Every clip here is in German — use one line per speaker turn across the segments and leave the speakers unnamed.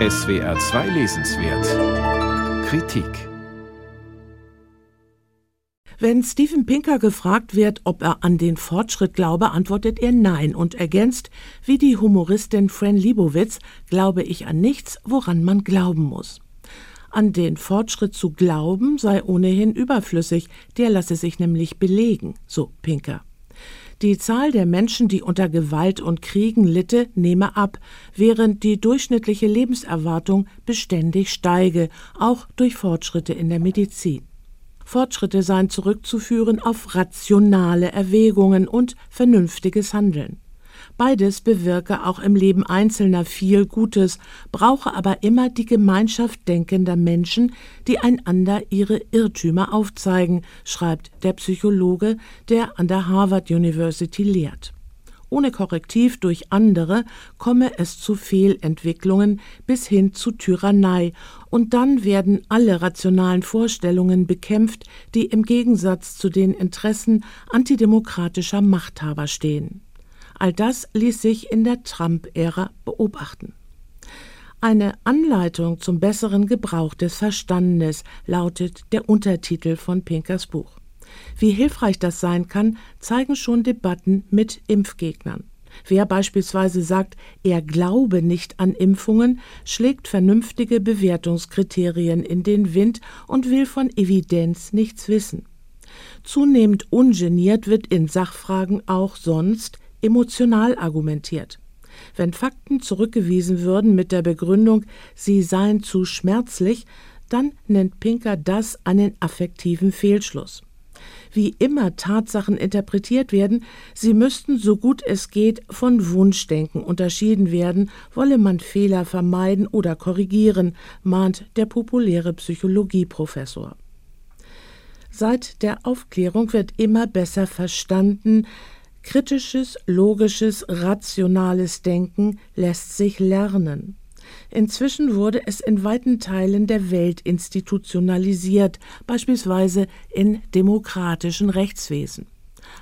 SWR 2 Lesenswert Kritik
Wenn Steven Pinker gefragt wird, ob er an den Fortschritt glaube, antwortet er Nein und ergänzt, wie die Humoristin Fran Libowitz, glaube ich an nichts, woran man glauben muss. An den Fortschritt zu glauben sei ohnehin überflüssig, der lasse sich nämlich belegen, so Pinker. Die Zahl der Menschen, die unter Gewalt und Kriegen litte, nehme ab, während die durchschnittliche Lebenserwartung beständig steige, auch durch Fortschritte in der Medizin. Fortschritte seien zurückzuführen auf rationale Erwägungen und vernünftiges Handeln. Beides bewirke auch im Leben Einzelner viel Gutes, brauche aber immer die Gemeinschaft denkender Menschen, die einander ihre Irrtümer aufzeigen, schreibt der Psychologe, der an der Harvard University lehrt. Ohne Korrektiv durch andere komme es zu Fehlentwicklungen bis hin zu Tyrannei, und dann werden alle rationalen Vorstellungen bekämpft, die im Gegensatz zu den Interessen antidemokratischer Machthaber stehen. All das ließ sich in der Trump-Ära beobachten. Eine Anleitung zum besseren Gebrauch des Verstandes lautet der Untertitel von Pinkers Buch. Wie hilfreich das sein kann, zeigen schon Debatten mit Impfgegnern. Wer beispielsweise sagt, er glaube nicht an Impfungen, schlägt vernünftige Bewertungskriterien in den Wind und will von Evidenz nichts wissen. Zunehmend ungeniert wird in Sachfragen auch sonst emotional argumentiert. Wenn Fakten zurückgewiesen würden mit der Begründung, sie seien zu schmerzlich, dann nennt Pinker das einen affektiven Fehlschluss. Wie immer Tatsachen interpretiert werden, sie müssten so gut es geht von Wunschdenken unterschieden werden, wolle man Fehler vermeiden oder korrigieren, mahnt der populäre Psychologieprofessor. Seit der Aufklärung wird immer besser verstanden, Kritisches, logisches, rationales Denken lässt sich lernen. Inzwischen wurde es in weiten Teilen der Welt institutionalisiert, beispielsweise in demokratischen Rechtswesen.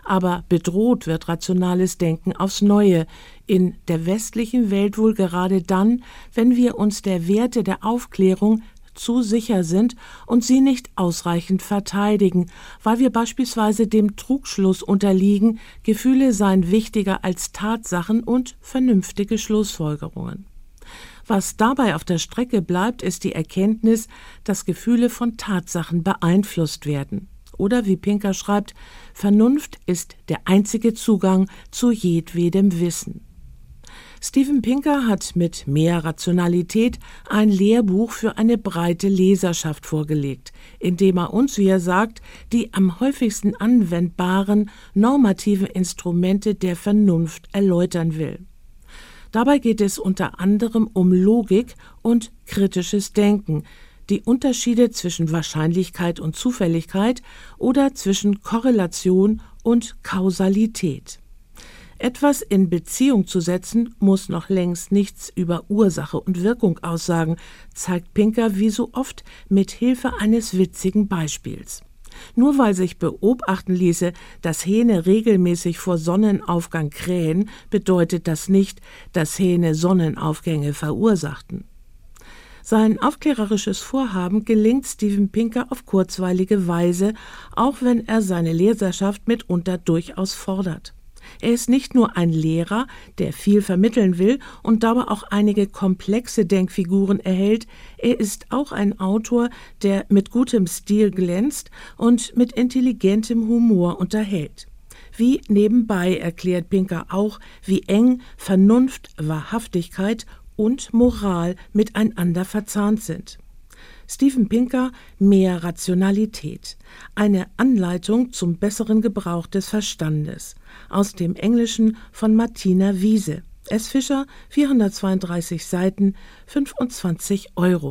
Aber bedroht wird rationales Denken aufs Neue, in der westlichen Welt wohl gerade dann, wenn wir uns der Werte der Aufklärung zu sicher sind und sie nicht ausreichend verteidigen, weil wir beispielsweise dem Trugschluss unterliegen, Gefühle seien wichtiger als Tatsachen und vernünftige Schlussfolgerungen. Was dabei auf der Strecke bleibt, ist die Erkenntnis, dass Gefühle von Tatsachen beeinflusst werden. Oder wie Pinker schreibt, Vernunft ist der einzige Zugang zu jedwedem Wissen. Steven Pinker hat mit mehr Rationalität ein Lehrbuch für eine breite Leserschaft vorgelegt, in dem er uns, wie er sagt, die am häufigsten anwendbaren normativen Instrumente der Vernunft erläutern will. Dabei geht es unter anderem um Logik und kritisches Denken, die Unterschiede zwischen Wahrscheinlichkeit und Zufälligkeit oder zwischen Korrelation und Kausalität. Etwas in Beziehung zu setzen, muss noch längst nichts über Ursache und Wirkung aussagen, zeigt Pinker wie so oft mit Hilfe eines witzigen Beispiels. Nur weil sich beobachten ließe, dass Hähne regelmäßig vor Sonnenaufgang krähen, bedeutet das nicht, dass Hähne Sonnenaufgänge verursachten. Sein aufklärerisches Vorhaben gelingt Steven Pinker auf kurzweilige Weise, auch wenn er seine Leserschaft mitunter durchaus fordert. Er ist nicht nur ein Lehrer, der viel vermitteln will und dabei auch einige komplexe Denkfiguren erhält, er ist auch ein Autor, der mit gutem Stil glänzt und mit intelligentem Humor unterhält. Wie nebenbei erklärt Pinker auch, wie eng Vernunft, Wahrhaftigkeit und Moral miteinander verzahnt sind. Steven Pinker Mehr Rationalität. Eine Anleitung zum besseren Gebrauch des Verstandes. Aus dem Englischen von Martina Wiese. S. Fischer, 432 Seiten, 25 Euro.